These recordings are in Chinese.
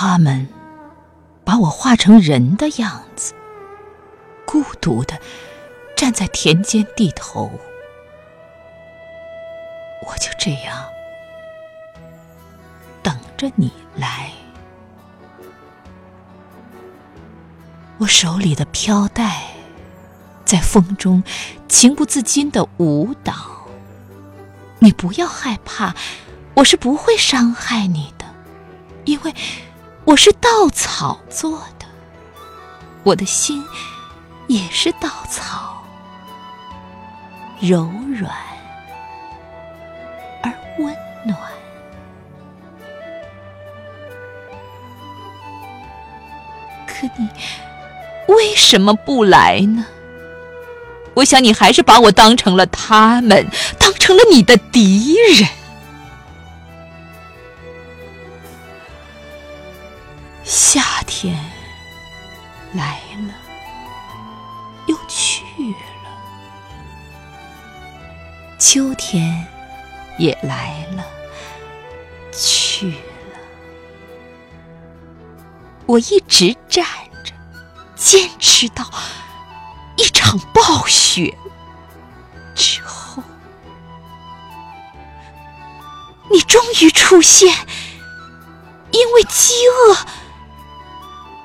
他们把我画成人的样子，孤独的站在田间地头，我就这样等着你来。我手里的飘带在风中情不自禁的舞蹈，你不要害怕，我是不会伤害你的，因为。我是稻草做的，我的心也是稻草，柔软而温暖。可你为什么不来呢？我想你还是把我当成了他们，当成了你的敌人。夏天来了，又去了；秋天也来了，去了。我一直站着，坚持到一场暴雪之后，你终于出现，因为饥饿。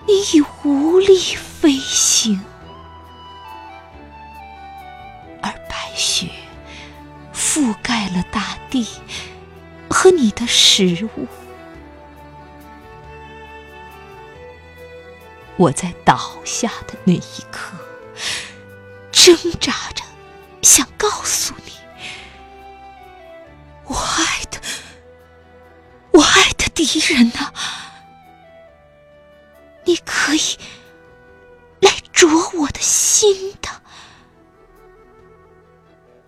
你已无力飞行，而白雪覆盖了大地和你的食物。我在倒下的那一刻，挣扎着想告诉你，我爱的，我爱的敌人呢。可以来啄我的心的，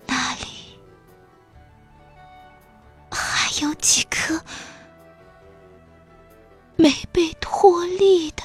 那里还有几颗没被脱粒的。